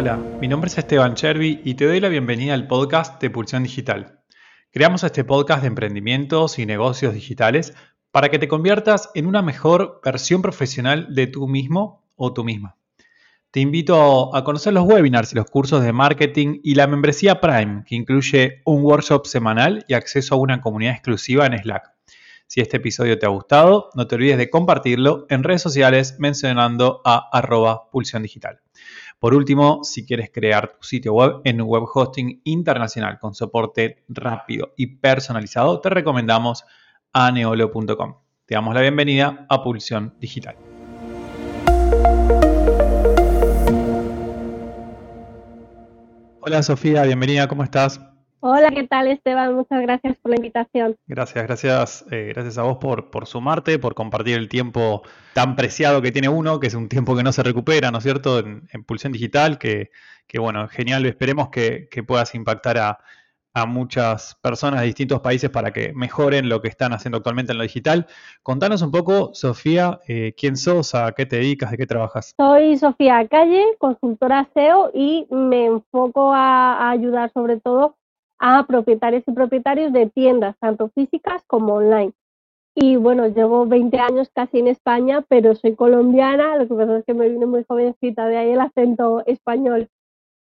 Hola, mi nombre es Esteban Chervi y te doy la bienvenida al podcast de Pulsión Digital. Creamos este podcast de emprendimientos y negocios digitales para que te conviertas en una mejor versión profesional de tú mismo o tú misma. Te invito a conocer los webinars y los cursos de marketing y la membresía Prime, que incluye un workshop semanal y acceso a una comunidad exclusiva en Slack. Si este episodio te ha gustado, no te olvides de compartirlo en redes sociales mencionando a arroba pulsión digital. Por último, si quieres crear tu sitio web en un web hosting internacional con soporte rápido y personalizado, te recomendamos a neolo.com. Te damos la bienvenida a Pulsión Digital. Hola Sofía, bienvenida, ¿cómo estás? Hola, ¿qué tal Esteban? Muchas gracias por la invitación. Gracias, gracias, eh, gracias a vos por, por sumarte, por compartir el tiempo tan preciado que tiene uno, que es un tiempo que no se recupera, ¿no es cierto?, en, Pulsión Digital, que, que, bueno, genial, esperemos que, que puedas impactar a, a muchas personas de distintos países para que mejoren lo que están haciendo actualmente en lo digital. Contanos un poco, Sofía, eh, quién sos, a qué te dedicas, de qué trabajas. Soy Sofía Calle, consultora SEO y me enfoco a, ayudar sobre todo a propietarios y propietarios de tiendas, tanto físicas como online. Y bueno, llevo 20 años casi en España, pero soy colombiana, lo que pasa es que me vine muy jovencita, de ahí el acento español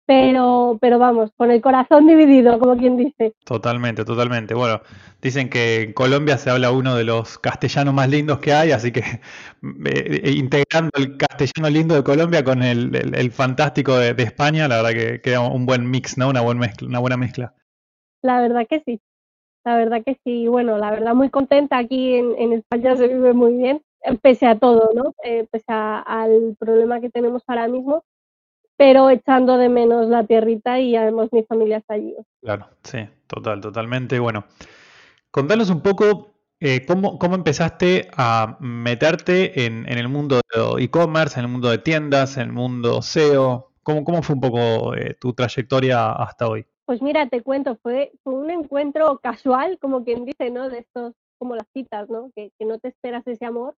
pero, pero vamos, con el corazón dividido, como quien dice. Totalmente, totalmente. Bueno, dicen que en Colombia se habla uno de los castellanos más lindos que hay, así que eh, integrando el castellano lindo de Colombia con el, fantástico de, España, la verdad que queda un buen mix, ¿no? Una, buena mezcla, una buena mezcla. La verdad que sí, la verdad que sí. Bueno, la verdad muy contenta aquí en, España se vive muy bien, pese a todo, ¿no? Eh, pese al problema que tenemos ahora mismo pero echando de menos la tierrita y además mi familia está allí. Claro, sí, total, totalmente. Bueno, contanos un poco eh, ¿cómo, ¿cómo, empezaste a meterte en, el mundo de e-commerce, en el mundo de tiendas, en el mundo SEO? ¿Cómo, cómo fue un poco eh, tu trayectoria hasta hoy? Pues mira, te cuento, fue, fue un encuentro casual, como quien dice, ¿no? De estos, como las citas, ¿no? Que, que no te esperas ese amor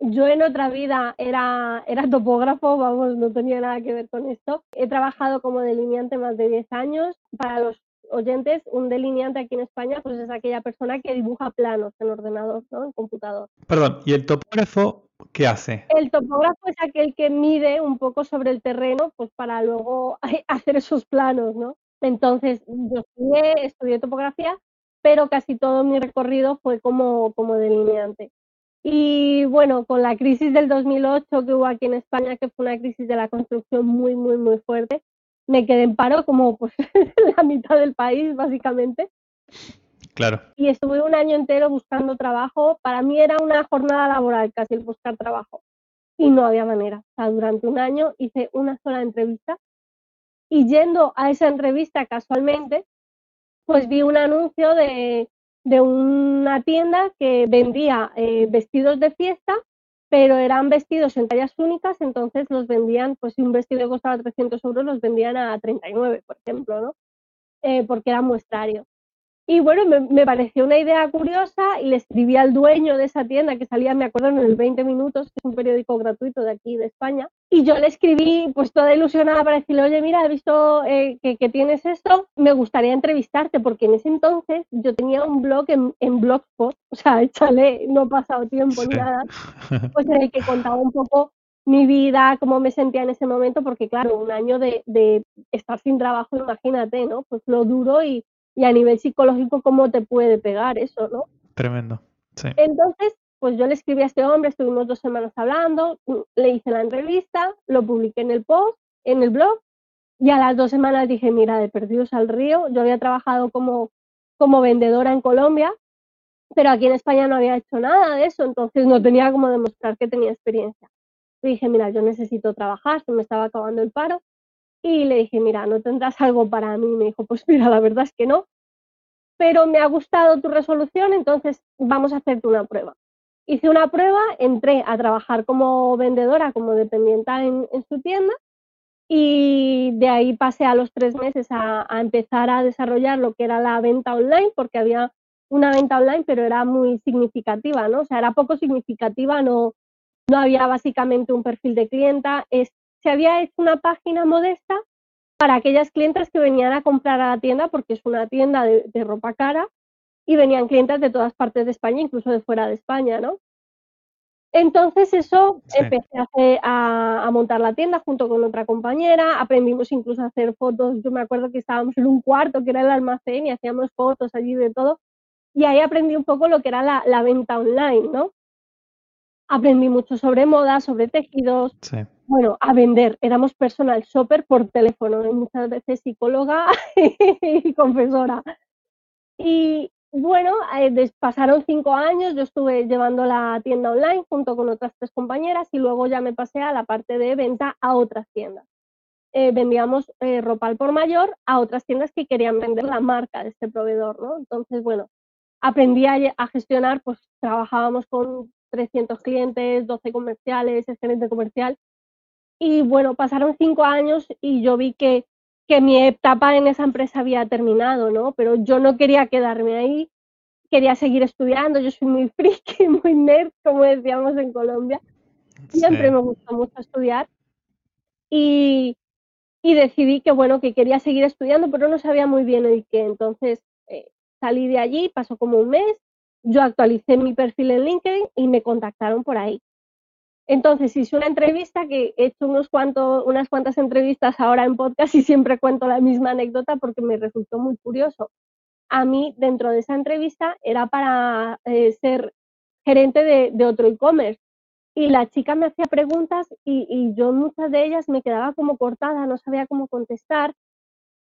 yo en otra vida era, era topógrafo, vamos, no tenía nada que ver con esto. He trabajado como delineante más de 10 años. Para los oyentes, un delineante aquí en España pues es aquella persona que dibuja planos en ordenador, ¿no? En computador. Perdón, ¿y el topógrafo qué hace? El topógrafo es aquel que mide un poco sobre el terreno pues para luego hacer esos planos, ¿no? Entonces, yo estudié, estudié topografía, pero casi todo mi recorrido fue como, como delineante. Y bueno, con la crisis del 2008 que hubo aquí en España, que fue una crisis de la construcción muy, muy, muy fuerte, me quedé en paro como pues la mitad del país, básicamente. Claro. Y estuve un año entero buscando trabajo. Para mí era una jornada laboral casi el buscar trabajo. Y no había manera. O sea, durante un año hice una sola entrevista. Y yendo a esa entrevista casualmente, pues vi un anuncio de de una tienda que vendía eh, vestidos de fiesta, pero eran vestidos en tallas únicas, entonces los vendían, pues si un vestido costaba 300 euros, los vendían a 39, por ejemplo, ¿no? Eh, porque era muestrario. Y bueno, me, pareció una idea curiosa y le escribí al dueño de esa tienda que salía, me acuerdo, en el 20 minutos, que es un periódico gratuito de aquí, de España. Y yo le escribí, pues toda ilusionada para decirle, oye, mira, he visto eh, que, tienes esto, me gustaría entrevistarte, porque en ese entonces yo tenía un blog en, en Blogspot, o sea, échale, no ha pasado tiempo ni nada, pues en el que contaba un poco mi vida, cómo me sentía en ese momento, porque claro, un año de, de estar sin trabajo, imagínate, ¿no? Pues lo duro y y a nivel psicológico cómo te puede pegar eso, ¿no? Tremendo. Sí. Entonces, pues yo le escribí a este hombre, estuvimos dos semanas hablando, le hice la entrevista, lo publiqué en el post, en el blog, y a las dos semanas dije, mira, de perdidos al río, yo había trabajado como, como vendedora en Colombia, pero aquí en España no había hecho nada de eso, entonces no tenía como demostrar que tenía experiencia. Le dije, mira, yo necesito trabajar, se me estaba acabando el paro, y le dije, mira, ¿no tendrás algo para mí? Me dijo, pues mira, la verdad es que no, pero me ha gustado tu resolución, entonces vamos a hacerte una prueba. Hice una prueba, entré a trabajar como vendedora, como dependiente en, su tienda, y de ahí pasé a los tres meses a, empezar a desarrollar lo que era la venta online, porque había una venta online, pero era muy significativa, ¿no? O sea, era poco significativa, no, no había básicamente un perfil de clienta, es se había hecho una página modesta para aquellas clientes que venían a comprar a la tienda, porque es una tienda de, ropa cara, y venían clientes de todas partes de España, incluso de fuera de España, ¿no? Entonces eso empecé a, a, montar la tienda junto con otra compañera, aprendimos incluso a hacer fotos, yo me acuerdo que estábamos en un cuarto que era el almacén y hacíamos fotos allí de todo, y ahí aprendí un poco lo que era la, la venta online, ¿no? Aprendí mucho sobre moda, sobre tejidos, bueno, a vender. Éramos personal shopper por teléfono, y muchas veces psicóloga y confesora. Y bueno, eh, pasaron cinco años, yo estuve llevando la tienda online junto con otras tres compañeras y luego ya me pasé a la parte de venta a otras tiendas. Eh, vendíamos eh, ropa al por mayor a otras tiendas que querían vender la marca de este proveedor, ¿no? Entonces, bueno, aprendí a, a gestionar, pues trabajábamos con 300 clientes, 12 comerciales, excelente comercial. Y bueno, pasaron cinco años y yo vi que, que mi etapa en esa empresa había terminado, ¿no? Pero yo no quería quedarme ahí, quería seguir estudiando, yo soy muy friki, muy nerd, como decíamos en Colombia. Siempre me gustó mucho estudiar. Y, y, decidí que, bueno, que quería seguir estudiando, pero no sabía muy bien el qué. Entonces eh, salí de allí, pasó como un mes, yo actualicé mi perfil en LinkedIn y me contactaron por ahí. Entonces hice una entrevista que he hecho unos cuantos, unas cuantas entrevistas ahora en podcast y siempre cuento la misma anécdota porque me resultó muy curioso. A mí, dentro de esa entrevista, era para eh, ser gerente de, otro e-commerce. Y la chica me hacía preguntas y, yo muchas de ellas me quedaba como cortada, no sabía cómo contestar.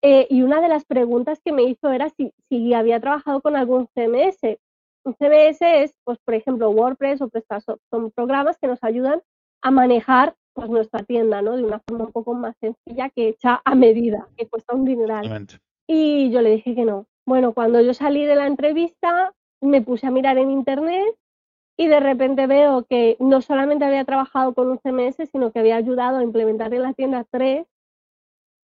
Eh, y una de las preguntas que me hizo era si, si había trabajado con algún CMS. Un CBS es, pues, por ejemplo, WordPress o PrestaShop. Son programas que nos ayudan a manejar pues, nuestra tienda, ¿no? De una forma un poco más sencilla que hecha a medida, que cuesta un dineral. Y yo le dije que no. Bueno, cuando yo salí de la entrevista, me puse a mirar en internet y de repente veo que no solamente había trabajado con un CMS, sino que había ayudado a implementar en la tienda 3,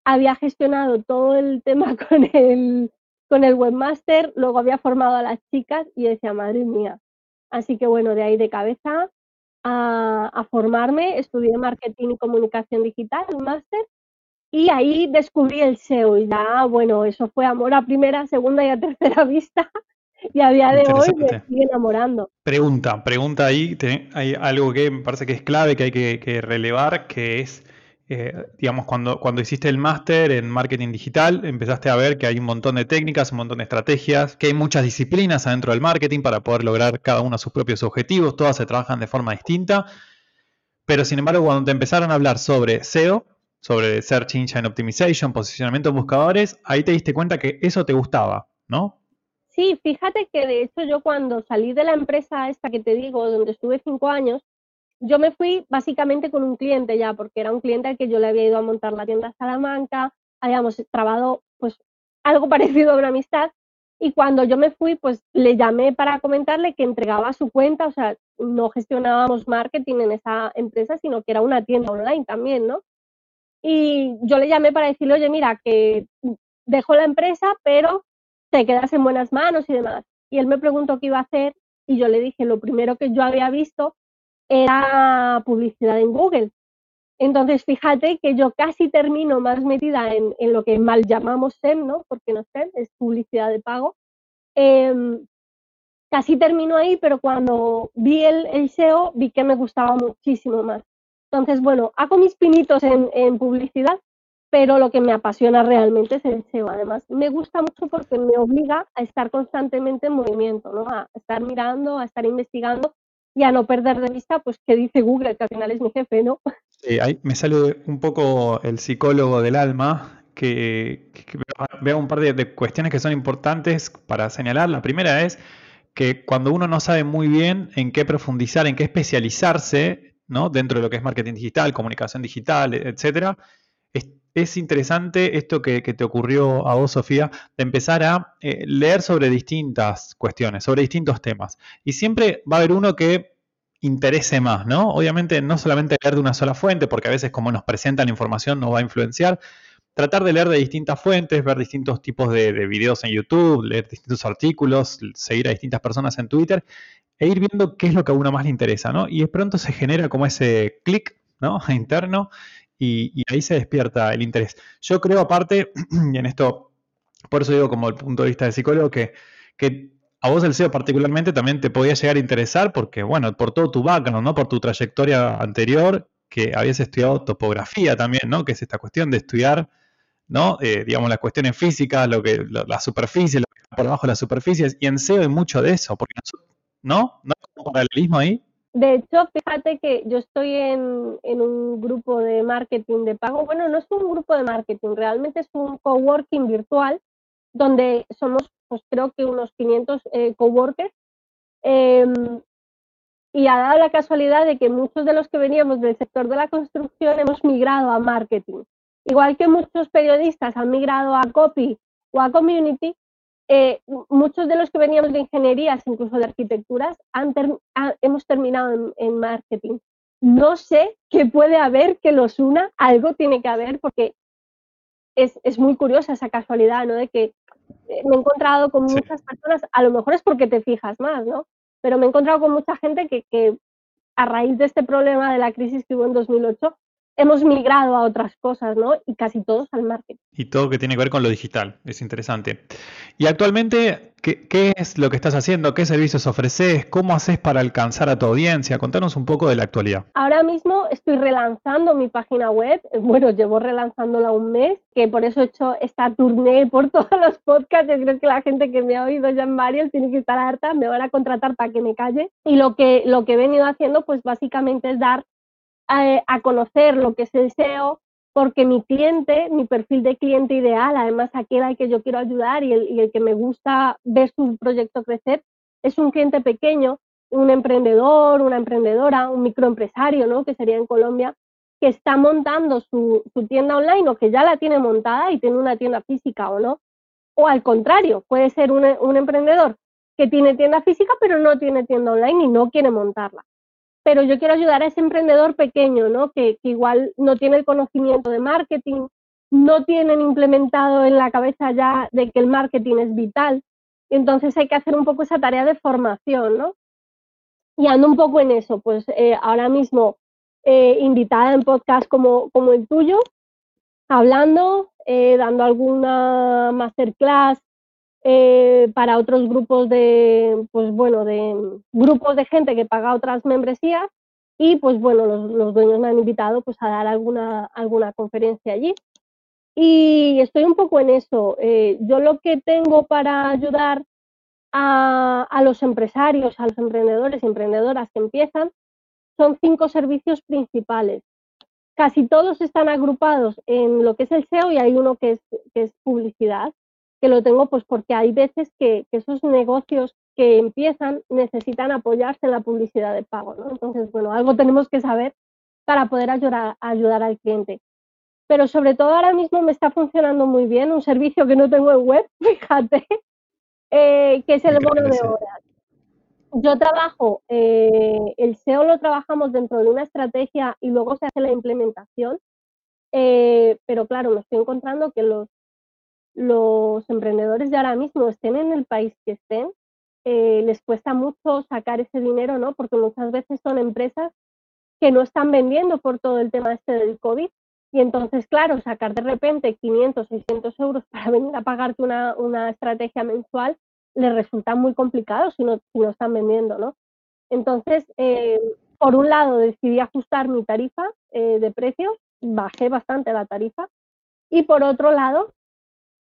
había gestionado todo el tema con el con el webmaster, luego había formado a las chicas y decía, madre mía. Así que bueno, de ahí de cabeza a, formarme, estudié marketing y comunicación digital, un máster, y ahí descubrí el SEO y ya, bueno, eso fue amor a primera, segunda y a tercera vista. Y a día de hoy me sigue enamorando. Pregunta, pregunta ahí, hay algo que me parece que es clave, que hay que relevar, que es eh, digamos, cuando, cuando hiciste el máster en marketing digital, empezaste a ver que hay un montón de técnicas, un montón de estrategias, que hay muchas disciplinas adentro del marketing para poder lograr cada uno sus propios objetivos, todas se trabajan de forma distinta. Pero sin embargo, cuando te empezaron a hablar sobre SEO, sobre Search Engine Optimization, posicionamiento en buscadores, ahí te diste cuenta que eso te gustaba, ¿no? Sí, fíjate que de hecho yo cuando salí de la empresa esta que te digo, donde estuve cinco años, yo me fui básicamente con un cliente ya, porque era un cliente al que yo le había ido a montar la tienda Salamanca, habíamos trabado pues algo parecido a una amistad y cuando yo me fui pues le llamé para comentarle que entregaba su cuenta, o sea, no gestionábamos marketing en esa empresa, sino que era una tienda online también, ¿no? Y yo le llamé para decirle, oye, mira, que dejo la empresa, pero te quedas en buenas manos y demás. Y él me preguntó qué iba a hacer y yo le dije, lo primero que yo había visto era publicidad en Google. Entonces, fíjate que yo casi termino más metida en, lo que mal llamamos SEM, ¿no? Porque no SEM, es publicidad de pago. Em, casi termino ahí, pero cuando vi el, SEO vi que me gustaba muchísimo más. Entonces, bueno, hago mis pinitos en, en, publicidad, pero lo que me apasiona realmente es el SEO. Además, me gusta mucho porque me obliga a estar constantemente en movimiento, ¿no? A estar mirando, a estar investigando y a no perder de vista, pues, qué dice Google, que al final es mi jefe, ¿no? Sí, ahí me sale un poco el psicólogo del alma, que, veo un par de, cuestiones que son importantes para señalar. La primera es que cuando uno no sabe muy bien en qué profundizar, en qué especializarse, ¿no? Dentro de lo que es marketing digital, comunicación digital, etcétera, es, interesante esto que, te ocurrió a vos, Sofía, de empezar a eh, leer sobre distintas cuestiones, sobre distintos temas. Y siempre va a haber uno que interese más, ¿no? Obviamente no solamente leer de una sola fuente, porque a veces como nos presentan la información nos va a influenciar, tratar de leer de distintas fuentes, ver distintos tipos de, de, videos en YouTube, leer distintos artículos, seguir a distintas personas en Twitter e ir viendo qué es lo que a uno más le interesa, ¿no? Y de pronto se genera como ese clic, ¿no? Interno y, ahí se despierta el interés. Yo creo aparte, y en esto, por eso digo como el punto de vista del psicólogo, que, que a vos el SEO particularmente también te podía llegar a interesar porque, bueno, por todo tu background, ¿no? Por tu trayectoria anterior, que habías estudiado topografía también, ¿no? Que es esta cuestión de estudiar, ¿no? Eh, digamos, las cuestiones físicas, lo que, la superficie, lo que está por debajo de las superficies, y en SEO hay mucho de eso, porque, ¿no? ¿No hay un paralelismo ahí? De hecho, fíjate que yo estoy en, un grupo de marketing de pago. Bueno, no es un grupo de marketing, realmente es un coworking virtual donde somos, pues creo que unos 500 eh, coworkers. Em, y ha dado la casualidad de que muchos de los que veníamos del sector de la construcción hemos migrado a marketing. Igual que muchos periodistas han migrado a copy o a community, eh, muchos de los que veníamos de ingenierías, incluso de arquitecturas, hemos terminado en, marketing. No sé qué puede haber que los una, algo tiene que haber, porque es, muy curiosa esa casualidad, ¿no? De que eh, me he encontrado con muchas personas, a lo mejor es porque te fijas más, ¿no? Pero me he encontrado con mucha gente que, que a raíz de este problema de la crisis que hubo en 2008, hemos migrado a otras cosas, ¿no? Y casi todos al marketing. Y todo que tiene que ver con lo digital, es interesante. Y actualmente, ¿qué, es lo que estás haciendo? ¿Qué servicios ofreces? ¿Cómo haces para alcanzar a tu audiencia? Contanos un poco de la actualidad. Ahora mismo estoy relanzando mi página web. Bueno, llevo relanzándola un mes, que por eso he hecho esta tournée por todos los podcasts. Yo creo que la gente que me ha oído ya en varios tiene que estar harta, me van a contratar para que me calle. Y lo que, lo que he venido haciendo, pues básicamente es dar a, conocer lo que es el SEO, porque mi cliente, mi perfil de cliente ideal, además aquel al que yo quiero ayudar y el, que me gusta ver su proyecto crecer, es un cliente pequeño, un emprendedor, una emprendedora, un microempresario, ¿no? que sería en Colombia, que está montando su, tienda online o que ya la tiene montada y tiene una tienda física o no. O al contrario, puede ser un, un emprendedor que tiene tienda física pero no tiene tienda online y no quiere montarla pero yo quiero ayudar a ese emprendedor pequeño, ¿no? Que, igual no tiene el conocimiento de marketing, no tienen implementado en la cabeza ya de que el marketing es vital. Entonces hay que hacer un poco esa tarea de formación, ¿no? Y ando un poco en eso, pues eh, ahora mismo eh, invitada en podcast como, como el tuyo, hablando, eh, dando alguna masterclass, eh, para otros grupos de, pues bueno, de grupos de gente que paga otras membresías y pues bueno, los, dueños me han invitado pues a dar alguna, alguna conferencia allí. Y estoy un poco en eso. Eh, yo lo que tengo para ayudar a, a, los empresarios, a los emprendedores y emprendedoras que empiezan, son cinco servicios principales. Casi todos están agrupados en lo que es el SEO y hay uno que es, que es publicidad que lo tengo pues porque hay veces que, esos negocios que empiezan necesitan apoyarse en la publicidad de pago, ¿no? Entonces, bueno, algo tenemos que saber para poder ayudar, ayudar al cliente. Pero sobre todo ahora mismo me está funcionando muy bien un servicio que no tengo en web, fíjate, eh, que es el bono de horas. Yo trabajo, eh, el SEO lo trabajamos dentro de una estrategia y luego se hace la implementación, eh, pero claro, me estoy encontrando que los los emprendedores de ahora mismo estén en el país que estén, eh, les cuesta mucho sacar ese dinero, ¿no? Porque muchas veces son empresas que no están vendiendo por todo el tema este del COVID. Y entonces, claro, sacar de repente 500, 600 euros para venir a pagarte una, una estrategia mensual les resulta muy complicado si no, si no están vendiendo, ¿no? Entonces, eh, por un lado, decidí ajustar mi tarifa eh, de precios, bajé bastante la tarifa, y por otro lado,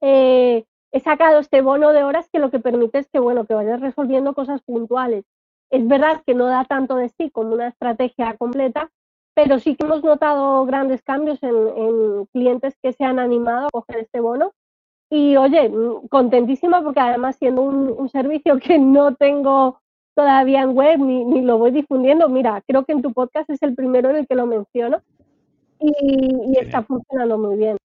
eh, he sacado este bono de horas que lo que permite es que, bueno, que vayas resolviendo cosas puntuales. Es verdad que no da tanto de sí como una estrategia completa, pero sí que hemos notado grandes cambios en, clientes que se han animado a coger este bono. Y oye, mm, contentísima porque además siendo un, servicio que no tengo todavía en web ni, ni, lo voy difundiendo, mira, creo que en tu podcast es el primero en el que lo menciono y está funcionando muy bien.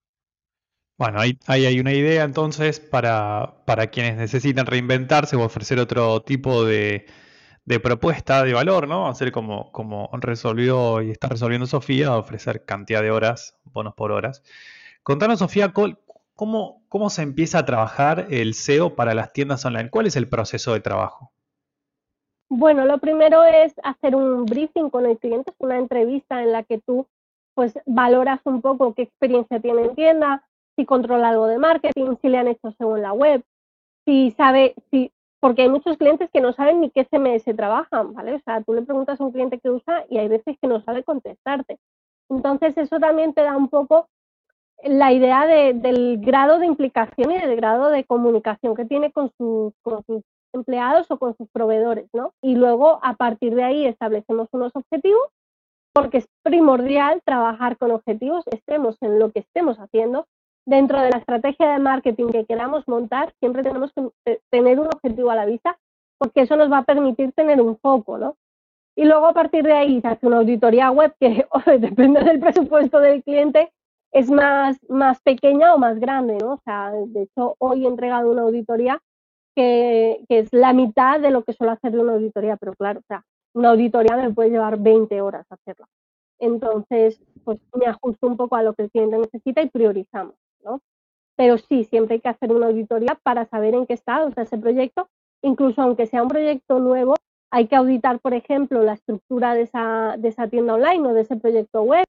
Bueno, ahí, hay una idea entonces para, para quienes necesitan reinventarse o ofrecer otro tipo de, propuesta de valor, ¿no? Hacer como, como resolvió y está resolviendo Sofía, ofrecer cantidad de horas, bonos por horas. Contanos, Sofía, ¿cómo, cómo se empieza a trabajar el SEO para las tiendas online? ¿Cuál es el proceso de trabajo? Bueno, lo primero es hacer un briefing con el cliente, una entrevista en la que tú pues valoras un poco qué experiencia tiene en tienda, si controla algo de marketing, si le han hecho según la web, si sabe, si, porque hay muchos clientes que no saben ni qué CMS trabajan, ¿vale? O sea, tú le preguntas a un cliente que usa y hay veces que no sabe contestarte. Entonces, eso también te da un poco la idea del grado de implicación y del grado de comunicación que tiene con, sus empleados o con sus proveedores, ¿no? Y luego, a partir de ahí, establecemos unos objetivos, porque es primordial trabajar con objetivos, estemos en lo que estemos haciendo. Dentro de la estrategia de marketing que queramos montar, siempre tenemos que tener un objetivo a la vista, porque eso nos va a permitir tener un foco, ¿no? Y luego a partir de ahí se hace una auditoría web que depende del presupuesto del cliente, es más, más pequeña o más grande, ¿no? O sea, de hecho, hoy he entregado una auditoría que, que, es la mitad de lo que suelo hacer de una auditoría, pero claro, o sea, una auditoría me puede llevar 20 horas hacerla. Entonces, pues me ajusto un poco a lo que el cliente necesita y priorizamos, ¿no? Pero sí, siempre hay que hacer una auditoría para saber en qué está o sea, ese proyecto, incluso aunque sea un proyecto nuevo, hay que auditar, por ejemplo, la estructura de esa, de esa tienda online o de ese proyecto web,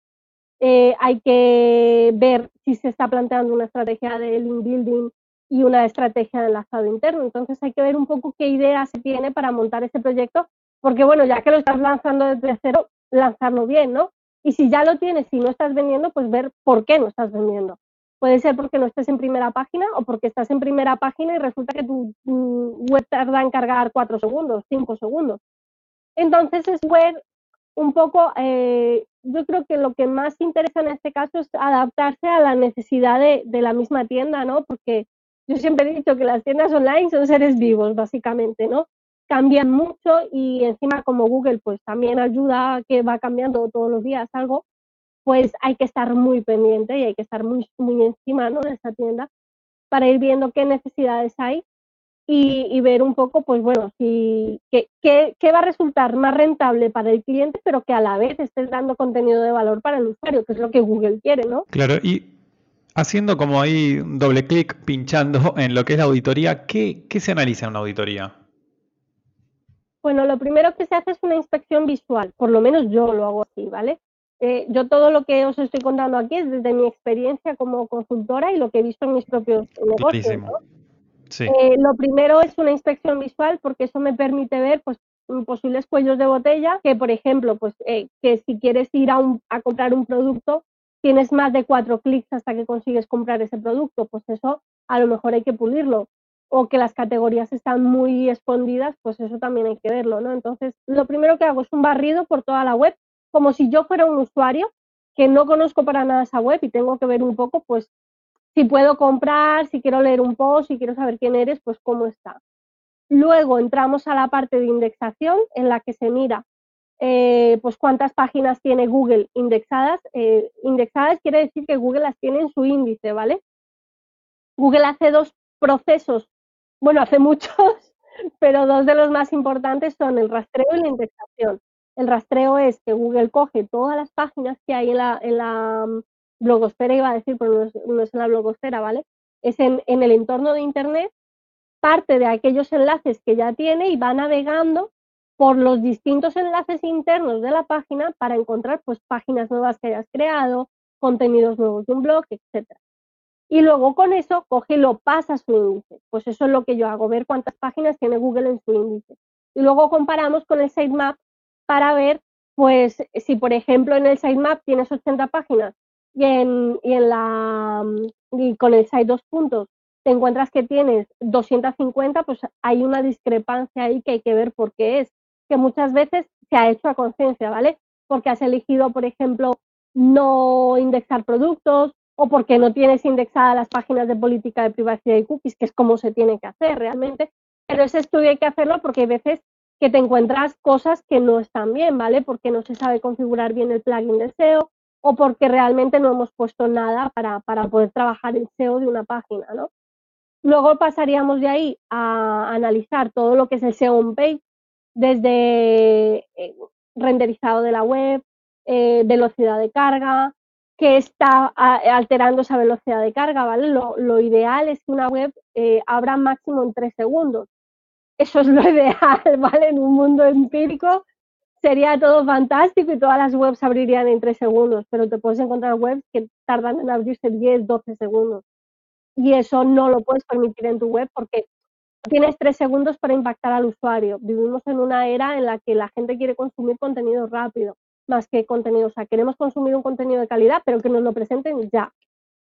eh, hay que ver si se está planteando una estrategia de link building y una estrategia de enlazado interno. Entonces hay que ver un poco qué idea se tiene para montar ese proyecto, porque bueno, ya que lo estás lanzando desde cero, lanzarlo bien, ¿no? Y si ya lo tienes y no estás vendiendo, pues ver por qué no estás vendiendo. Puede ser porque no estés en primera página o porque estás en primera página y resulta que tu web tarda en cargar cuatro segundos, cinco segundos. Entonces es ver un poco, eh, yo creo que lo que más interesa en este caso es adaptarse a la necesidad de, la misma tienda, ¿no? Porque yo siempre he dicho que las tiendas online son seres vivos, básicamente, ¿no? Cambian mucho y encima como Google pues también ayuda a que va cambiando todos los días algo, pues hay que estar muy pendiente y hay que estar muy, muy encima ¿no? de esta tienda para ir viendo qué necesidades hay y, ver un poco, pues bueno, si, qué, qué, va a resultar más rentable para el cliente, pero que a la vez estés dando contenido de valor para el usuario, que es lo que Google quiere, ¿no? Claro, y haciendo como ahí un doble clic, pinchando en lo que es la auditoría, ¿qué, qué se analiza en una auditoría? Bueno, lo primero que se hace es una inspección visual, por lo menos yo lo hago así, ¿vale? Eh, yo todo lo que os estoy contando aquí es desde mi experiencia como consultora y lo que he visto en mis propios negocios. ¿no? Eh, lo primero es una inspección visual porque eso me permite ver pues, posibles cuellos de botella que, por ejemplo, pues eh, que si quieres ir a, a comprar un producto tienes más de cuatro clics hasta que consigues comprar ese producto, pues eso a lo mejor hay que pulirlo. O que las categorías están muy escondidas, pues eso también hay que verlo, ¿no? Entonces, lo primero que hago es un barrido por toda la web, como si yo fuera un usuario que no conozco para nada esa web y tengo que ver un poco, pues, si puedo comprar, si quiero leer un post, si quiero saber quién eres, pues cómo está. Luego entramos a la parte de indexación en la que se mira eh, pues cuántas páginas tiene Google indexadas. Eh, indexadas quiere decir que Google las tiene en su índice, ¿vale? Google hace dos procesos, bueno, hace muchos, pero dos de los más importantes son el rastreo y la indexación. El rastreo es que Google coge todas las páginas que hay en la, en la blogosfera iba a decir, pero no es, en la blogosfera, ¿vale? Es en, el entorno de Internet, parte de aquellos enlaces que ya tiene y va navegando por los distintos enlaces internos de la página para encontrar pues páginas nuevas que hayas creado, contenidos nuevos de un blog, etcétera. Y luego con eso coge y lo pasa a su índice. Pues eso es lo que yo hago, ver cuántas páginas tiene Google en su índice. Y luego comparamos con el sitemap para ver, pues, si por ejemplo en el sitemap tienes 80 páginas y, en, y, en la, y con el site dos puntos te encuentras que tienes 250, pues hay una discrepancia ahí que hay que ver por qué es, que muchas veces se ha hecho a conciencia, ¿vale? Porque has elegido, por ejemplo, no indexar productos o porque no tienes indexadas las páginas de política de privacidad y cookies, que es como se tiene que hacer realmente. Pero ese estudio hay que hacerlo porque hay veces que te encuentras cosas que no están bien, ¿vale? Porque no se sabe configurar bien el plugin de SEO, o porque realmente no hemos puesto nada para, poder trabajar el SEO de una página, ¿no? Luego pasaríamos de ahí a analizar todo lo que es el SEO on page, desde eh, renderizado de la web, eh, velocidad de carga, que está alterando esa velocidad de carga, ¿vale? Lo, ideal es que una web eh, abra máximo en tres segundos. Eso es lo ideal, ¿vale? En un mundo empírico sería todo fantástico y todas las webs abrirían en tres segundos, pero te puedes encontrar webs que tardan en abrirse 10, 12 segundos. Y eso no lo puedes permitir en tu web porque tienes tres segundos para impactar al usuario. Vivimos en una era en la que la gente quiere consumir contenido rápido, más que contenido. O sea, queremos consumir un contenido de calidad, pero que nos lo presenten ya.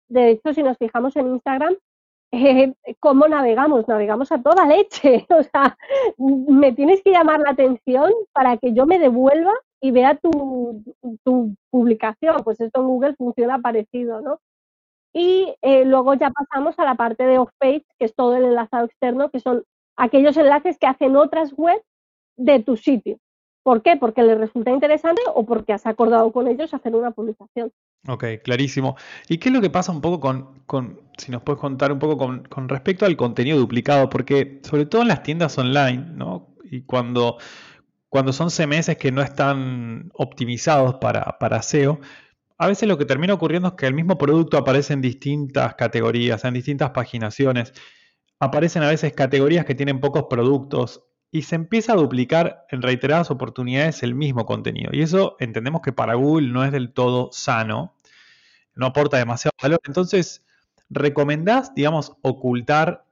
De hecho, si nos fijamos en Instagram, eh, ¿cómo navegamos? Navegamos a toda leche. O sea, me tienes que llamar la atención para que yo me devuelva y vea tu, tu publicación. Pues esto en Google funciona parecido, ¿no? Y eh, luego ya pasamos a la parte de off-page, que es todo el enlazado externo, que son aquellos enlaces que hacen otras webs de tu sitio. ¿Por qué? Porque les resulta interesante o porque has acordado con ellos hacer una publicación. Ok, clarísimo. ¿Y qué es lo que pasa un poco con, si nos puedes contar un poco con, respecto al contenido duplicado? Porque sobre todo en las tiendas online, ¿no? Y cuando, cuando son CMS que no están optimizados para, para SEO, a veces lo que termina ocurriendo es que el mismo producto aparece en distintas categorías, en distintas paginaciones. Aparecen a veces categorías que tienen pocos productos y se empieza a duplicar en reiteradas oportunidades el mismo contenido. Y eso entendemos que para Google no es del todo sano, no aporta demasiado valor. Entonces, ¿recomendás, digamos, ocultar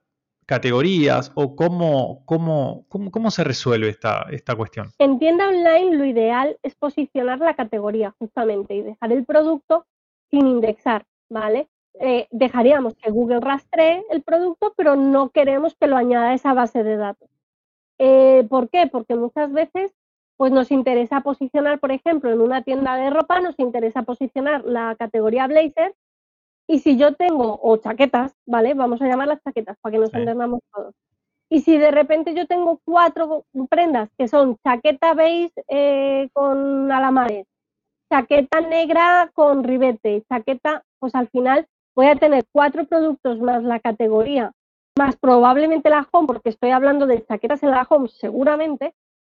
categorías o cómo, cómo, cómo, se resuelve esta, esta cuestión? En tienda online lo ideal es posicionar la categoría justamente y dejar el producto sin indexar, ¿vale? Eh, dejaríamos que Google rastree el producto, pero no queremos que lo añada a esa base de datos. Eh, ¿Por qué? Porque muchas veces pues nos interesa posicionar, por ejemplo, en una tienda de ropa, nos interesa posicionar la categoría blazer y si yo tengo, o chaquetas, ¿vale? Vamos a llamarlas chaquetas para que nos entendamos todos. Y si de repente yo tengo cuatro prendas que son chaqueta beige eh, con alamares, chaqueta negra con ribete, chaqueta, pues al final voy a tener cuatro productos más la categoría más probablemente la home, porque estoy hablando de chaquetas en la home seguramente,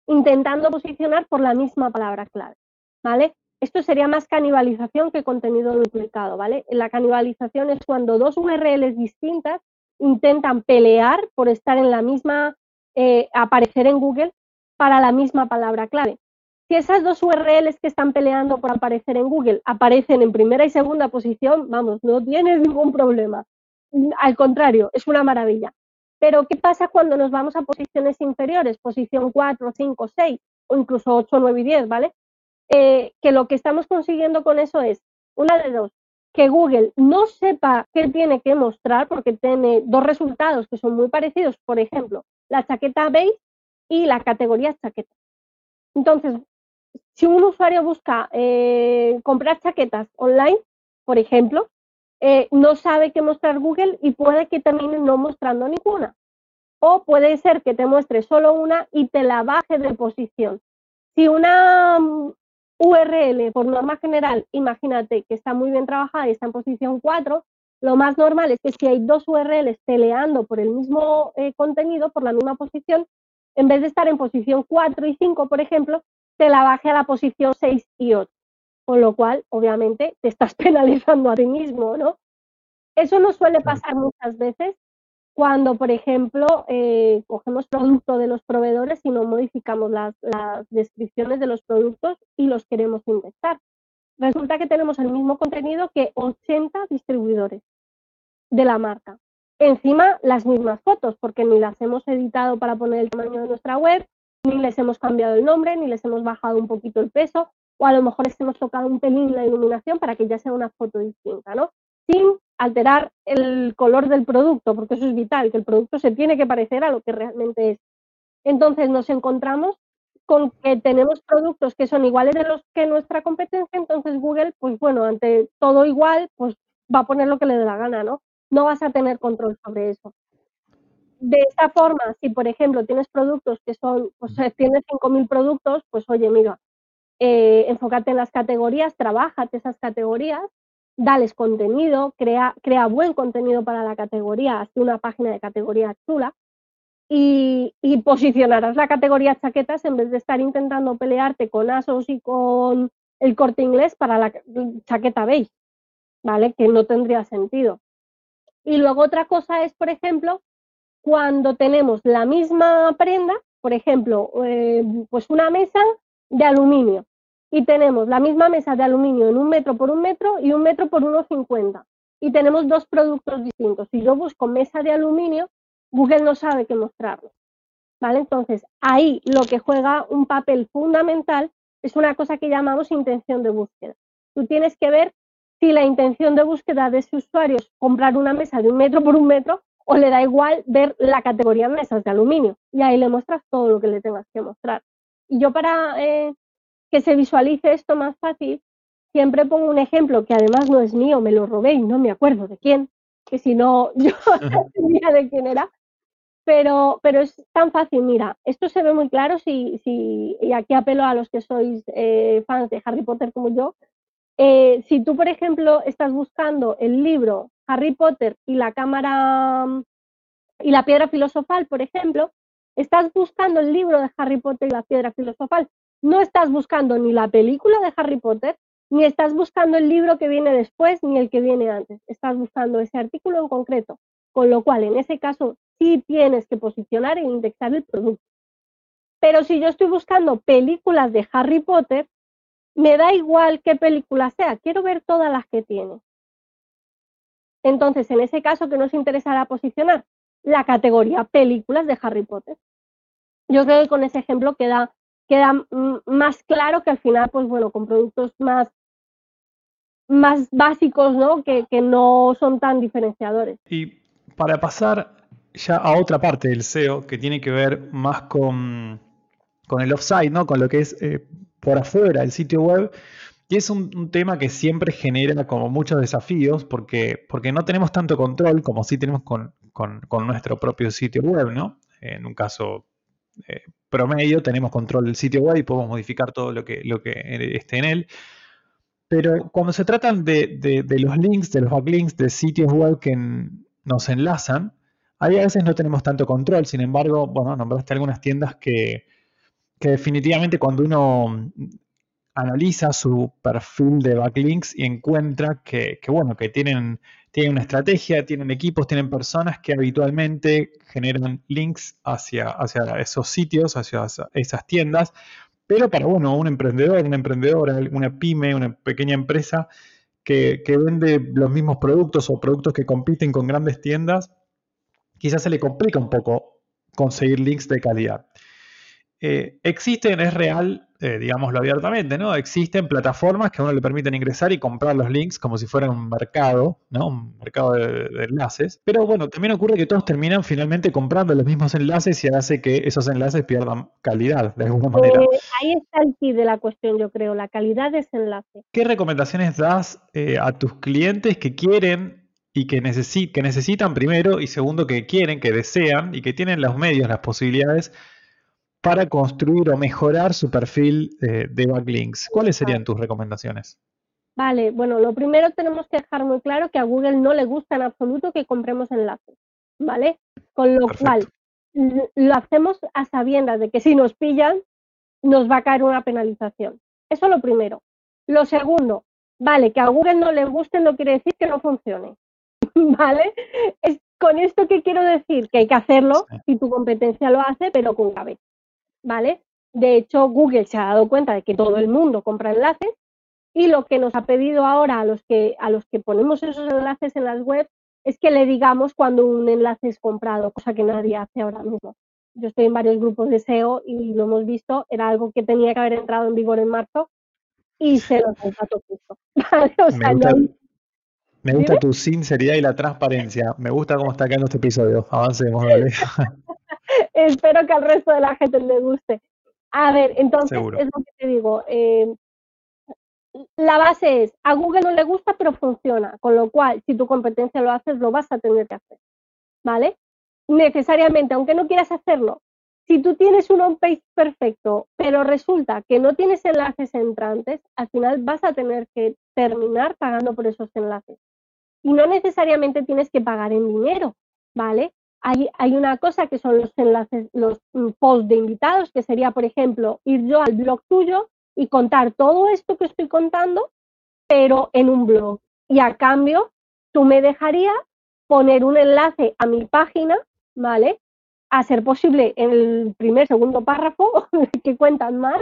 intentando posicionar por la misma palabra clave, ¿vale? Esto sería más canibalización que contenido duplicado, ¿vale? La canibalización es cuando dos URLs distintas intentan pelear por estar en la misma, eh, aparecer en Google para la misma palabra clave. Si esas dos URLs que están peleando por aparecer en Google aparecen en primera y segunda posición, vamos, no tienes ningún problema al contrario, es una maravilla. Pero, ¿qué pasa cuando nos vamos a posiciones inferiores? Posición 4, 5, 6 o incluso 8, 9 y 10, ¿vale? Eh, que lo que estamos consiguiendo con eso es, una de dos, que Google no sepa qué tiene que mostrar porque tiene dos resultados que son muy parecidos, por ejemplo, la chaqueta beige y la categoría chaqueta. Entonces, si un usuario busca eh, comprar chaquetas online, por ejemplo, eh, no sabe qué mostrar Google y puede que termine no mostrando ninguna. O puede ser que te muestre solo una y te la baje de posición. Si una mm, URL, por norma general, imagínate que está muy bien trabajada y está en posición 4, lo más normal es que si hay dos URLs peleando por el mismo eh, contenido, por la misma posición, en vez de estar en posición 4 y 5, por ejemplo, te la baje a la posición 6 y 8 con lo cual, obviamente, te estás penalizando a ti mismo, ¿no? Eso no suele pasar muchas veces cuando, por ejemplo, eh, cogemos producto de los proveedores y no modificamos las, las descripciones de los productos y los queremos indexar. Resulta que tenemos el mismo contenido que 80 distribuidores de la marca. Encima, las mismas fotos, porque ni las hemos editado para poner el tamaño de nuestra web, ni les hemos cambiado el nombre, ni les hemos bajado un poquito el peso, o a lo mejor es que hemos tocado un pelín la iluminación para que ya sea una foto distinta, ¿no? Sin alterar el color del producto, porque eso es vital, que el producto se tiene que parecer a lo que realmente es. Entonces nos encontramos con que tenemos productos que son iguales de los que nuestra competencia, entonces Google, pues bueno, ante todo igual, pues va a poner lo que le dé la gana, ¿no? No vas a tener control sobre eso. De esta forma, si por ejemplo tienes productos que son, pues tienes 5.000 productos, pues oye, mira, eh, enfócate en las categorías, trabájate esas categorías, dales contenido, crea, crea buen contenido para la categoría, hazte una página de categoría chula y, posicionarás la categoría chaquetas en vez de estar intentando pelearte con ASOS y con el corte inglés para la chaqueta beige, ¿vale? Que no tendría sentido. Y luego otra cosa es, por ejemplo, cuando tenemos la misma prenda, por ejemplo, eh, pues una mesa de aluminio y tenemos la misma mesa de aluminio en un metro por un metro y un metro por unos 50 y tenemos dos productos distintos. Si yo busco mesa de aluminio, Google no sabe qué mostrarlo. ¿Vale? Entonces, ahí lo que juega un papel fundamental es una cosa que llamamos intención de búsqueda. Tú tienes que ver si la intención de búsqueda de ese usuario es comprar una mesa de un metro por un metro o le da igual ver la categoría mesas de aluminio. Y ahí le muestras todo lo que le tengas que mostrar. Y yo para eh, que se visualice esto más fácil, siempre pongo un ejemplo que además no es mío, me lo robé y no me acuerdo de quién, que si no yo no sabía de quién era, pero, pero es tan fácil, mira, esto se ve muy claro si, si y aquí apelo a los que sois eh, fans de Harry Potter como yo, eh, si tú, por ejemplo, estás buscando el libro Harry Potter y la cámara y la piedra filosofal, por ejemplo, estás buscando el libro de Harry Potter y la piedra filosofal, no estás buscando ni la película de Harry Potter, ni estás buscando el libro que viene después, ni el que viene antes, estás buscando ese artículo en concreto, con lo cual en ese caso sí tienes que posicionar e indexar el producto. Pero si yo estoy buscando películas de Harry Potter, me da igual qué película sea, quiero ver todas las que tiene. Entonces, en ese caso, ¿qué nos interesará posicionar? La categoría películas de Harry Potter. Yo creo que con ese ejemplo queda, queda más claro que al final, pues bueno, con productos más, más básicos, ¿no? Que, que no son tan diferenciadores. Y para pasar ya a otra parte del SEO que tiene que ver más con, con el offsite, ¿no? Con lo que es eh, por afuera del sitio web. Y es un, tema que siempre genera como muchos desafíos porque, porque no tenemos tanto control como si tenemos con, nuestro propio sitio web, ¿no? En un caso eh, promedio tenemos control del sitio web y podemos modificar todo lo que, lo que esté en él. Pero cuando se tratan de, de los links, de los backlinks de sitios web que nos enlazan, ahí a veces no tenemos tanto control. Sin embargo, bueno, nombraste algunas tiendas que, que definitivamente cuando uno analiza su perfil de backlinks y encuentra que, bueno, que tienen, tienen una estrategia, tienen equipos, tienen personas que habitualmente generan links hacia, hacia esos sitios, hacia esas tiendas, pero para bueno, un emprendedor, una emprendedora, una pyme, una pequeña empresa que, que vende los mismos productos o productos que compiten con grandes tiendas, quizás se le complica un poco conseguir links de calidad. Eh, existen, es real, eh, digámoslo abiertamente, ¿no? Existen plataformas que a uno le permiten ingresar y comprar los links como si fuera un mercado, ¿no? Un mercado de, enlaces. Pero bueno, también ocurre que todos terminan finalmente comprando los mismos enlaces y hace que esos enlaces pierdan calidad de alguna manera. Eh, ahí está el key de la cuestión, yo creo, la calidad de ese enlace. ¿Qué recomendaciones das a tus clientes que quieren y que, que necesitan primero y segundo que quieren, que desean y que tienen los medios, las posibilidades para construir o mejorar su perfil eh, de backlinks. ¿Cuáles serían tus recomendaciones? Vale, bueno, lo primero tenemos que dejar muy claro que a Google no le gusta en absoluto que compremos enlaces, ¿vale? Con lo cual, lo hacemos a sabiendas de que si nos pillan, nos va a caer una penalización. Eso es lo primero. Lo segundo, vale, que a Google no le guste no quiere decir que no funcione, ¿vale? Es, con esto que quiero decir que hay que hacerlo si tu competencia lo hace, pero con cabeza. ¿Vale? De hecho, Google se ha dado cuenta de que todo el mundo compra enlaces y lo que nos ha pedido ahora a los que, a los que ponemos esos enlaces en las webs es que le digamos cuando un enlace es comprado, cosa que nadie hace ahora mismo. Yo estoy en varios grupos de SEO y lo hemos visto, era algo que tenía que haber entrado en vigor en marzo y se lo contrató justo. Me gusta, tu sinceridad y la transparencia. Me gusta cómo está quedando este episodio. Avancemos, dale. Espero que al resto de la gente le guste. A ver, entonces es lo que te digo. Eh, la base es, a Google no le gusta, pero funciona. Con lo cual, si tu competencia lo haces, lo vas a tener que hacer. ¿Vale? Necesariamente, aunque no quieras hacerlo, si tú tienes un on-page perfecto, pero resulta que no tienes enlaces entrantes, al final vas a tener que terminar pagando por esos enlaces. Y no necesariamente tienes que pagar en dinero, ¿vale? hay, una cosa que son los enlaces, los mm, posts de invitados, que sería, por ejemplo, ir yo al blog tuyo y contar todo esto que estoy contando, pero en un blog. Y a cambio, tú me dejarías poner un enlace a mi página, ¿vale? A ser posible en el primer, segundo párrafo, que cuentan más,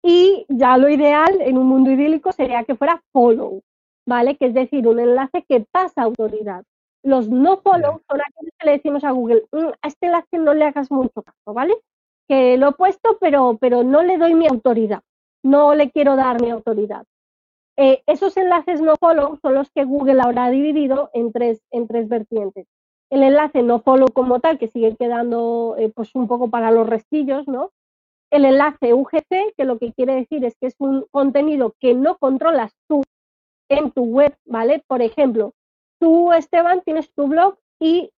Y ya lo ideal en un mundo idílico sería que fuera follow, ¿vale? Que es decir, un enlace que pasa autoridad. Los no follow son aquellos que le decimos a Google, mm, a este enlace no le hagas mucho caso, ¿vale? Que lo he puesto, pero, pero no le doy mi autoridad, no le quiero dar mi autoridad. Eh, esos enlaces no follow son los que Google habrá dividido en tres, en tres vertientes. El enlace no follow como tal, que sigue quedando eh, pues un poco para los restillos, ¿no? El enlace UGC, que lo que quiere decir es que es un contenido que no controlas tú en tu web, ¿vale? Por ejemplo, tú, Esteban, tienes tu blog y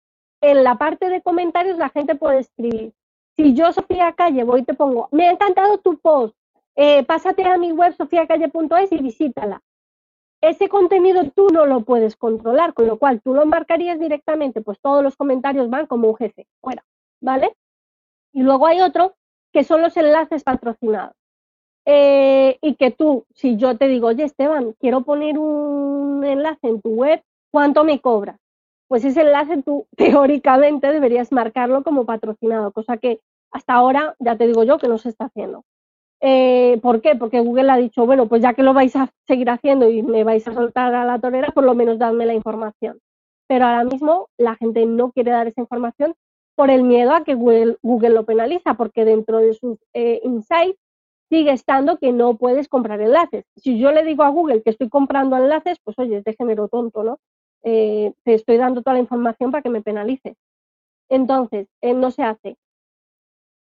en la parte de comentarios la gente puede escribir. Si yo, Sofía Calle, voy y te pongo, me ha encantado tu post, eh, pásate a mi web sofiacalle.es y visítala. Ese contenido tú no lo puedes controlar, con lo cual tú lo marcarías directamente, pues todos los comentarios van como un jefe, fuera, ¿vale? Y luego hay otro que son los enlaces patrocinados. Eh, y que tú, si yo te digo, oye Esteban, quiero poner un enlace en tu web, ¿cuánto me cobras? Pues ese enlace tú teóricamente deberías marcarlo como patrocinado, cosa que hasta ahora ya te digo yo que no se está haciendo. Eh, ¿Por qué? Porque Google ha dicho, bueno, pues ya que lo vais a seguir haciendo y me vais a soltar a la torera, por lo menos dadme la información. Pero ahora mismo la gente no quiere dar esa información por el miedo a que Google, lo penaliza, porque dentro de sus eh, insights sigue estando que no puedes comprar enlaces. Si yo le digo a Google que estoy comprando enlaces, pues oye, es de género tonto, ¿no? Eh, te estoy dando toda la información para que me penalice. Entonces, eh, no se hace.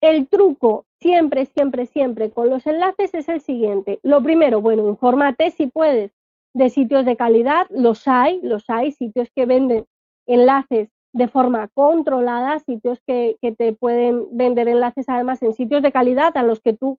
El truco siempre, siempre, siempre con los enlaces es el siguiente. Lo primero, bueno, infórmate si puedes de sitios de calidad, los hay, los hay, sitios que venden enlaces de forma controlada, sitios que, te pueden vender enlaces además en sitios de calidad a los que tú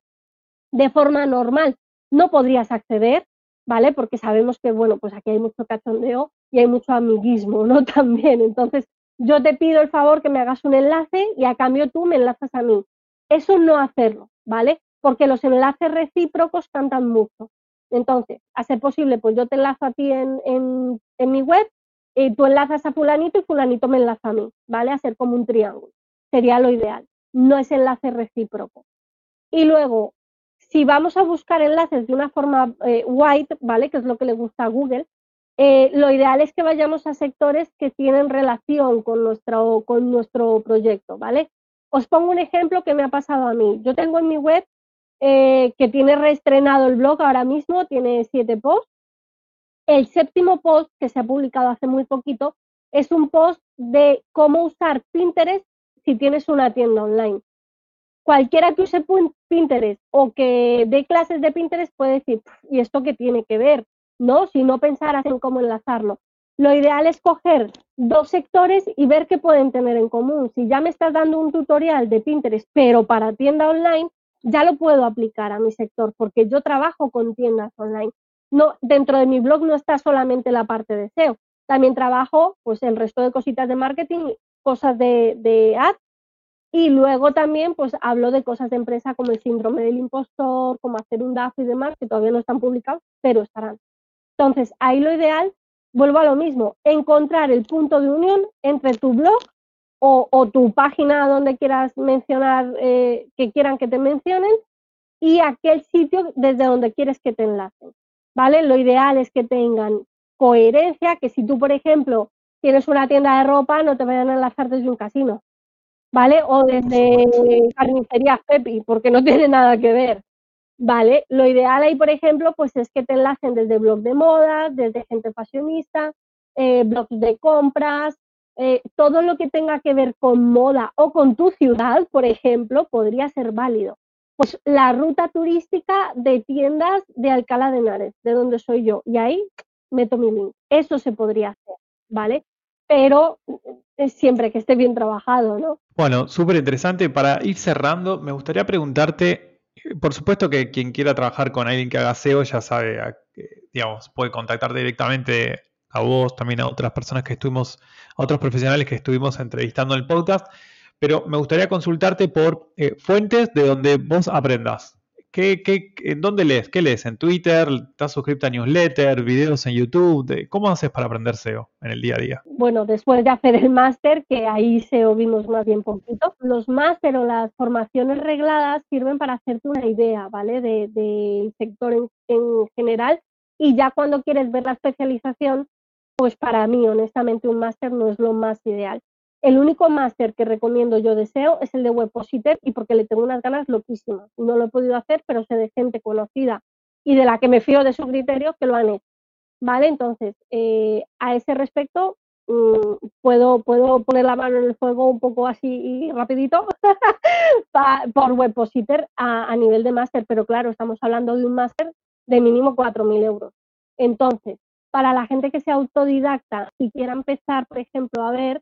de forma normal no podrías acceder, ¿vale? Porque sabemos que, bueno, pues aquí hay mucho cachondeo y hay mucho amiguismo, ¿no? También. Entonces, yo te pido el favor que me hagas un enlace y a cambio tú me enlazas a mí. Eso no hacerlo, ¿vale? Porque los enlaces recíprocos cantan mucho. Entonces, a ser posible, pues yo te enlazo a ti en, en, en mi web y tú enlazas a fulanito y fulanito me enlaza a mí, ¿vale? A ser como un triángulo. Sería lo ideal. No es enlace recíproco. Y luego, si vamos a buscar enlaces de una forma eh, white, ¿vale? Que es lo que le gusta a Google, eh, lo ideal es que vayamos a sectores que tienen relación con nuestro, con nuestro proyecto, ¿vale? Os pongo un ejemplo que me ha pasado a mí. Yo tengo en mi web eh, que tiene reestrenado el blog ahora mismo, tiene siete posts, el séptimo post, que se ha publicado hace muy poquito, es un post de cómo usar Pinterest si tienes una tienda online. Cualquiera que use Pinterest o que dé clases de Pinterest puede decir, ¿y esto qué tiene que ver? ¿No? Si no pensaras en cómo enlazarlo. Lo ideal es coger dos sectores y ver qué pueden tener en común. Si ya me estás dando un tutorial de Pinterest, pero para tienda online, ya lo puedo aplicar a mi sector porque yo trabajo con tiendas online no, dentro de mi blog no está solamente la parte de SEO, también trabajo pues el resto de cositas de marketing, cosas de, de ads y luego también pues hablo de cosas de empresa como el síndrome del impostor, como hacer un DAF y demás, que todavía no están publicados, pero estarán. Entonces, ahí lo ideal, vuelvo a lo mismo, encontrar el punto de unión entre tu blog o, o tu página donde quieras mencionar, eh, que quieran que te mencionen, y aquel sitio desde donde quieres que te enlacen. ¿vale? Lo ideal es que tengan coherencia, que si tú, por ejemplo, tienes una tienda de ropa, no te vayan a enlazar desde un casino, ¿vale? O desde carnicería Pepi, porque no tiene nada que ver, ¿vale? Lo ideal ahí, por ejemplo, pues es que te enlacen desde blog de moda, desde gente fashionista, eh, blogs de compras, eh, todo lo que tenga que ver con moda o con tu ciudad, por ejemplo, podría ser válido pues la ruta turística de tiendas de Alcalá de Henares, de donde soy yo, y ahí meto mi link. Eso se podría hacer, ¿vale? Pero es siempre que esté bien trabajado, ¿no? Bueno, súper interesante. Para ir cerrando, me gustaría preguntarte, por supuesto que quien quiera trabajar con alguien que haga SEO ya sabe, digamos, puede contactar directamente a vos, también a otras personas que estuvimos, a otros profesionales que estuvimos entrevistando en el podcast pero me gustaría consultarte por eh, fuentes de donde vos aprendas. ¿Qué, qué, en dónde lees? ¿Qué lees? ¿En Twitter? ¿Estás suscrito a newsletter? ¿Videos en YouTube? ¿Cómo haces para aprender SEO en el día a día? Bueno, después de hacer el máster, que ahí SEO vimos más bien poquito, los máster o las formaciones regladas sirven para hacerte una idea, ¿vale? Del de, sector en general y ya cuando quieres ver la especialización, pues para mí, honestamente, un máster no es lo más ideal. El único máster que recomiendo yo deseo es el de Webpositor y porque le tengo unas ganas loquísimas. No lo he podido hacer, pero sé de gente conocida y de la que me fío de su criterio que lo han hecho. ¿Vale? Entonces, eh, a ese respecto, mm, puedo, puedo poner la mano en el fuego un poco así rapidito por Webpositor a, a nivel de máster, pero claro, estamos hablando de un máster de mínimo 4.000 euros. Entonces, para la gente que sea autodidacta y quiera empezar, por ejemplo, a ver,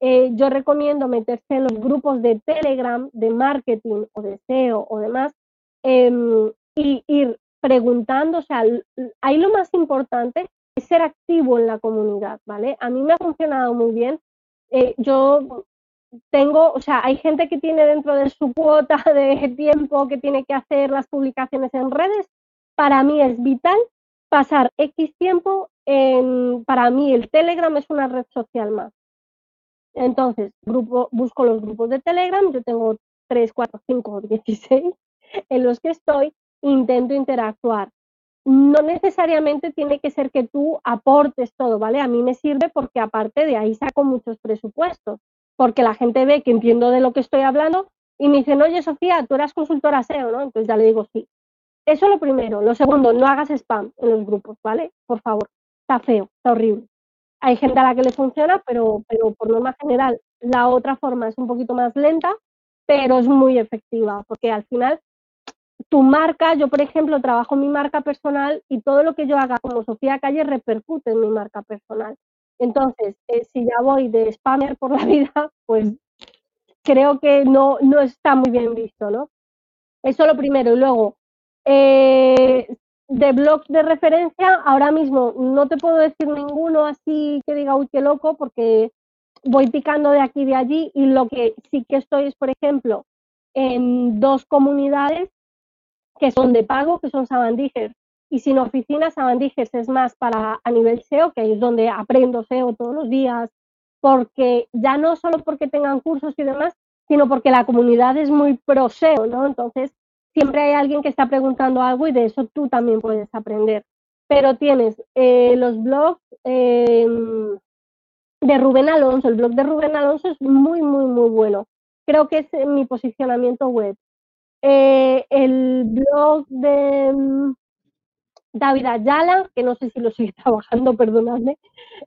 eh, yo recomiendo meterse en los grupos de Telegram, de marketing o de SEO o demás, em, y ir preguntando, o sea, ahí lo más importante es ser activo en la comunidad, ¿vale? A mí me ha funcionado muy bien. Eh, yo tengo, o sea, hay gente que tiene dentro de su cuota de tiempo que tiene que hacer las publicaciones en redes. Para mí es vital pasar X tiempo en, para mí el Telegram es una red social más. Entonces, grupo, busco los grupos de Telegram, yo tengo 3, 4, 5, 16 en los que estoy, intento interactuar. No necesariamente tiene que ser que tú aportes todo, ¿vale? A mí me sirve porque aparte de ahí saco muchos presupuestos, porque la gente ve que entiendo de lo que estoy hablando y me dicen, oye Sofía, tú eras consultora SEO, ¿no? Entonces ya le digo sí. Eso lo primero. Lo segundo, no hagas spam en los grupos, ¿vale? Por favor. Está feo, está horrible. Hay gente a la que le funciona, pero, pero por norma general la otra forma es un poquito más lenta, pero es muy efectiva, porque al final tu marca, yo por ejemplo trabajo mi marca personal y todo lo que yo haga como Sofía Calle repercute en mi marca personal. Entonces, eh, si ya voy de spammer por la vida, pues creo que no, no está muy bien visto, ¿no? Eso lo primero. Y luego, eh, de blogs de referencia, ahora mismo no te puedo decir ninguno así que diga, uy, qué loco, porque voy picando de aquí y de allí y lo que sí que estoy es, por ejemplo, en dos comunidades que son de pago, que son Sabandijers y sin oficinas. Sabandijers es más para a nivel SEO, que es donde aprendo SEO todos los días, porque ya no solo porque tengan cursos y demás, sino porque la comunidad es muy pro SEO, ¿no? Entonces, siempre hay alguien que está preguntando algo y de eso tú también puedes aprender. Pero tienes eh, los blogs em, de Rubén Alonso, el blog de Rubén Alonso es muy, muy, muy bueno. Creo que es mi posicionamiento web. Eh, el blog de em, David Ayala, que no sé si lo sigue trabajando, perdonadme,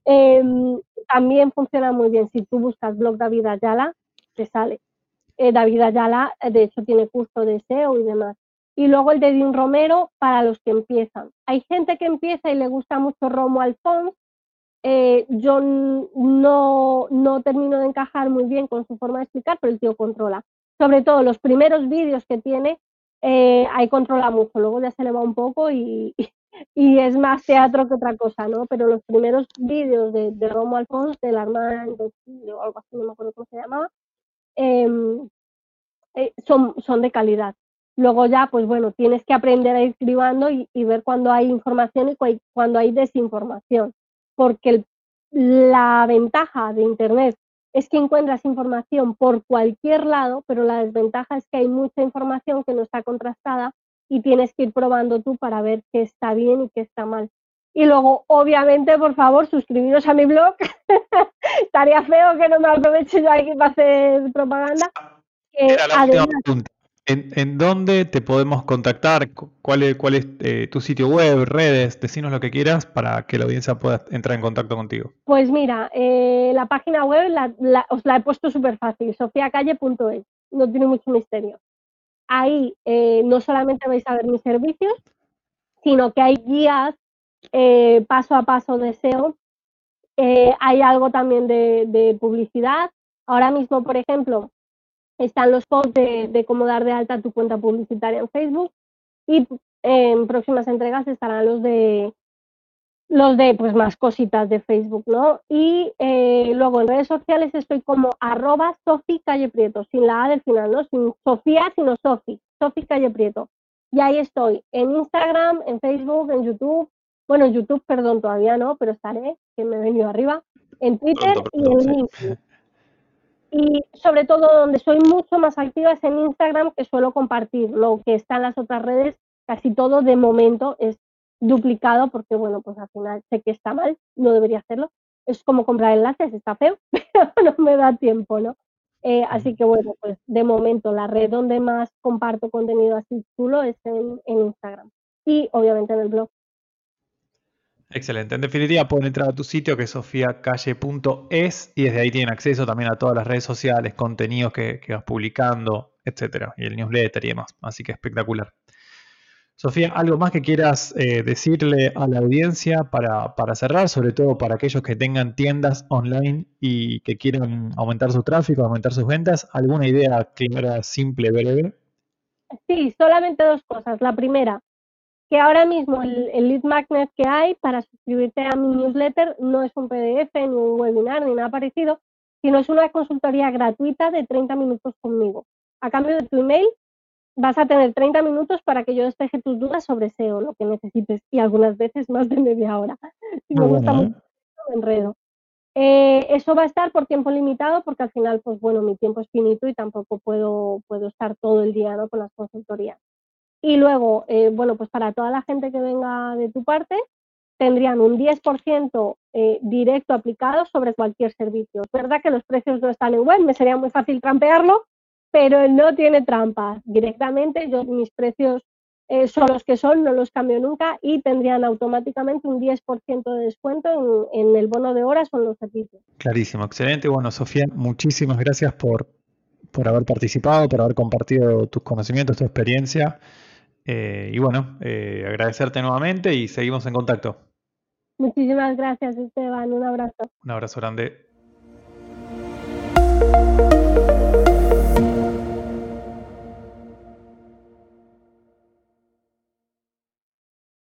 em, también funciona muy bien. Si tú buscas blog David Ayala, te sale. Eh, David Ayala, eh, de hecho, tiene curso de SEO y demás. Y luego el de Dean Romero para los que empiezan. Hay gente que empieza y le gusta mucho Romo Alfons. Eh, yo no, no termino de encajar muy bien con su forma de explicar, pero el tío controla. Sobre todo los primeros vídeos que tiene, ahí controla mucho. Luego ya se le va un poco y, y es más teatro que otra cosa, ¿no? Pero los primeros vídeos de, de Romo Alfons, del Armando, o algo así, no me acuerdo cómo se llamaba, eh, son, son de calidad. Luego ya, pues bueno, tienes que aprender a ir cribando y, ver cuando hay información y cuando hay desinformación, porque la ventaja de Internet es que encuentras información por cualquier lado, pero la desventaja es que hay mucha información que no está contrastada y tienes que ir probando tú para ver qué está bien y qué está mal. Y luego, obviamente, por favor, suscribiros a mi blog. Estaría feo que no me aproveche yo aquí para hacer propaganda. ¿En, dónde te podemos contactar? ¿Cuál es, cuál es eh, tu sitio web, redes? Decinos lo que quieras para que la audiencia pueda entrar en contacto contigo. Pues mira, eh, la página web os la he puesto súper fácil, sofiacalle.es. No tiene mucho misterio. Ahí eh, no solamente vais a ver mis servicios, sino que hay guías eh, paso a paso de SEO. Eh, hay algo también de, publicidad. Ahora mismo, por ejemplo, están los posts de, cómo dar de alta tu cuenta publicitaria en Facebook y en próximas entregas estarán los de los de pues más cositas de Facebook, ¿no? Y eh, luego en redes sociales estoy como arroba Sofi Calle Prieto, sin la A del final, ¿no? Sin Sofía, sino Sofi, Sofi Calle Prieto. Y ahí estoy, en Instagram, en Facebook, en YouTube. Bueno, en YouTube, perdón, todavía no, pero estaré, que me he venido arriba. En Twitter y en LinkedIn. Y sobre todo donde soy mucho más activa es en Instagram, que suelo compartir lo que está en las otras redes, casi todo de momento es duplicado porque, bueno, pues al final sé que está mal, no debería hacerlo. Es como comprar enlaces, está feo, pero no me da tiempo, ¿no? Eh, así que bueno, pues de momento la red donde más comparto contenido así chulo es en, Instagram y obviamente en el blog. Excelente. En definitiva, pueden entrar a tu sitio que es sofiacalle.es y desde ahí tienen acceso también a todas las redes sociales, contenidos que, vas publicando, etcétera, y el newsletter y demás. Así que espectacular. Sofía, ¿algo más que quieras eh, decirle a la audiencia para, cerrar, sobre todo para aquellos que tengan tiendas online y que quieran aumentar su tráfico, aumentar sus ventas? ¿Alguna idea clara, simple, breve? Sí, solamente dos cosas. La primera, que ahora mismo el, el, lead magnet que hay para suscribirte a mi newsletter no es un PDF, ni un webinar, ni nada parecido, sino es una consultoría gratuita de 30 minutos conmigo. A cambio de tu email vas a tener 30 minutos para que yo despeje tus dudas sobre SEO, lo que necesites, y algunas veces más de media hora. Si me gusta mucho, enredo. Eh, eso va a estar por tiempo limitado porque al final, pues bueno, mi tiempo es finito y tampoco puedo, puedo estar todo el día ¿no? con las consultorías. Y luego, eh, bueno, pues para toda la gente que venga de tu parte, tendrían un 10% eh, directo aplicado sobre cualquier servicio. Es verdad que los precios no están en web, me sería muy fácil trampearlo, pero no tiene trampa. Directamente yo mis precios eh, son los que son, no los cambio nunca y tendrían automáticamente un 10% de descuento en, el bono de horas o en los servicios. Clarísimo, excelente. Bueno, Sofía, muchísimas gracias por, por haber participado, por haber compartido tus conocimientos, tu experiencia. Eh, y bueno, eh, agradecerte nuevamente y seguimos en contacto. Muchísimas gracias, Esteban. Un abrazo. Un abrazo grande.